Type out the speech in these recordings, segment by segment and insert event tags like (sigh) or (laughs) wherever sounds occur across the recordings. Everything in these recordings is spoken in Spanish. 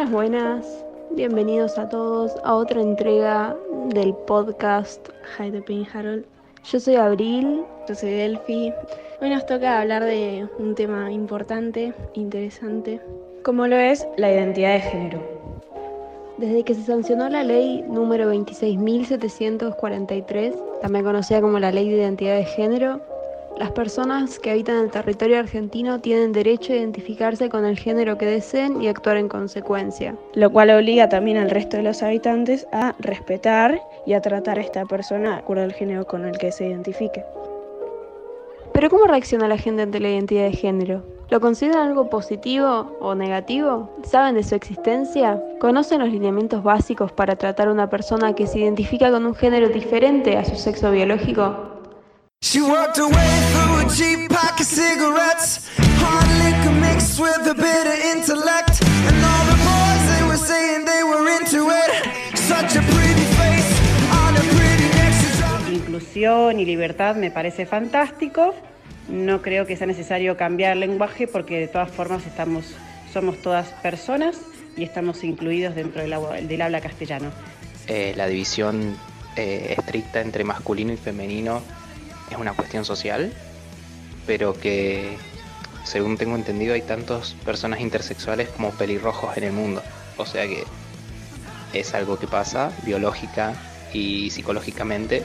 Buenas, buenas. Bienvenidos a todos a otra entrega del podcast Hide the Harold. Yo soy Abril, yo soy Delphi. Hoy nos toca hablar de un tema importante, interesante, como lo es la identidad de género. Desde que se sancionó la ley número 26.743, también conocida como la Ley de Identidad de Género, las personas que habitan el territorio argentino tienen derecho a identificarse con el género que deseen y actuar en consecuencia, lo cual obliga también al resto de los habitantes a respetar y a tratar a esta persona de acuerdo al género con el que se identifique. Pero ¿cómo reacciona la gente ante la identidad de género? ¿Lo consideran algo positivo o negativo? ¿Saben de su existencia? ¿Conocen los lineamientos básicos para tratar a una persona que se identifica con un género diferente a su sexo biológico? Inclusión y libertad me parece fantástico. No creo que sea necesario cambiar el lenguaje porque de todas formas estamos, somos todas personas y estamos incluidos dentro del, del habla castellano. Eh, la división eh, estricta entre masculino y femenino es una cuestión social, pero que según tengo entendido hay tantas personas intersexuales como pelirrojos en el mundo. O sea que es algo que pasa biológica y psicológicamente.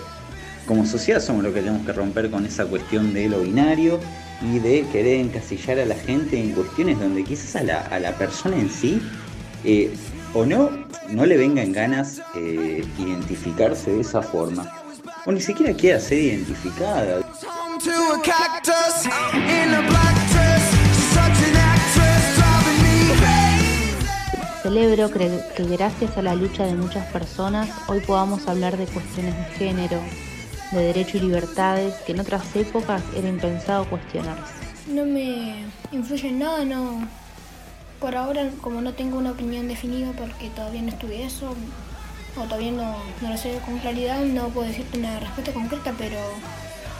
Como sociedad somos lo que tenemos que romper con esa cuestión de lo binario y de querer encasillar a la gente en cuestiones donde quizás a la, a la persona en sí eh, o no, no le vengan ganas eh, identificarse de esa forma o ni siquiera quiera ser identificada. Celebro que gracias a la lucha de muchas personas hoy podamos hablar de cuestiones de género, de derecho y libertades que en otras épocas era impensado cuestionarse. No me influye en nada, no. Por ahora, como no tengo una opinión definida porque todavía no estudié eso, o todavía no, lo sé con claridad, no puedo decirte una respuesta concreta, pero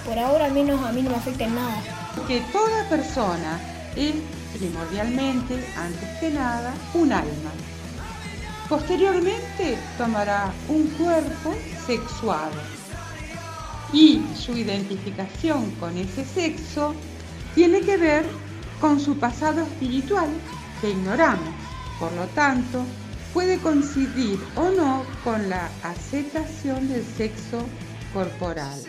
por ahora al menos a mí no me afecta en nada. Que toda persona es primordialmente, antes que nada, un alma. Posteriormente tomará un cuerpo sexuado y su identificación con ese sexo tiene que ver con su pasado espiritual que ignoramos. Por lo tanto, puede coincidir o no con la aceptación del sexo corporal.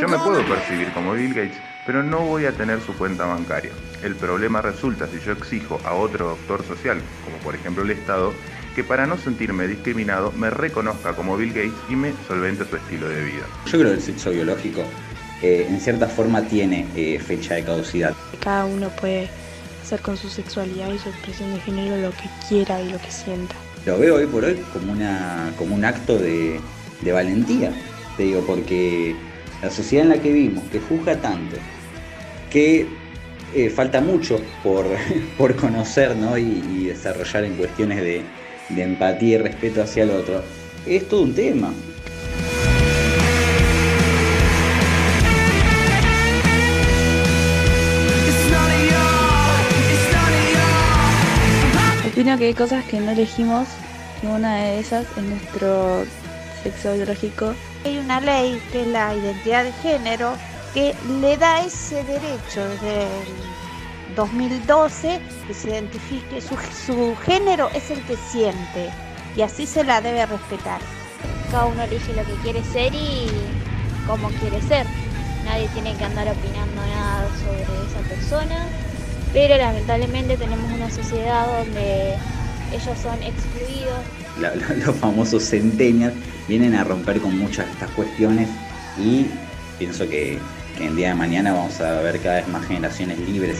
Yo me puedo percibir como Bill Gates, pero no voy a tener su cuenta bancaria. El problema resulta si yo exijo a otro doctor social, como por ejemplo el Estado, que para no sentirme discriminado me reconozca como Bill Gates y me solvente su estilo de vida. Yo creo que el sexo biológico eh, en cierta forma tiene eh, fecha de caducidad. Cada uno puede hacer con su sexualidad y su expresión de género lo que quiera y lo que sienta. Lo veo hoy por hoy como, una, como un acto de, valentía, te digo, porque la sociedad en la que vivimos, que juzga tanto, que eh, falta mucho por, (laughs) por conocer y desarrollar en cuestiones de, de empatía y respeto hacia el otro, es todo un tema. Opino que hay cosas que no elegimos y una de esas es nuestro sexo biológico. Hay una ley que es la identidad de género que le da ese derecho desde 2012 que se identifique su, su género es el que siente y así se la debe respetar. Cada uno elige lo que quiere ser y cómo quiere ser. Nadie tiene que andar opinando nada sobre esa persona, pero lamentablemente tenemos una sociedad donde ellos son excluidos. los famosos centenias vienen a romper con muchas de estas cuestiones y pienso que el día de mañana vamos a ver cada vez más generaciones libres.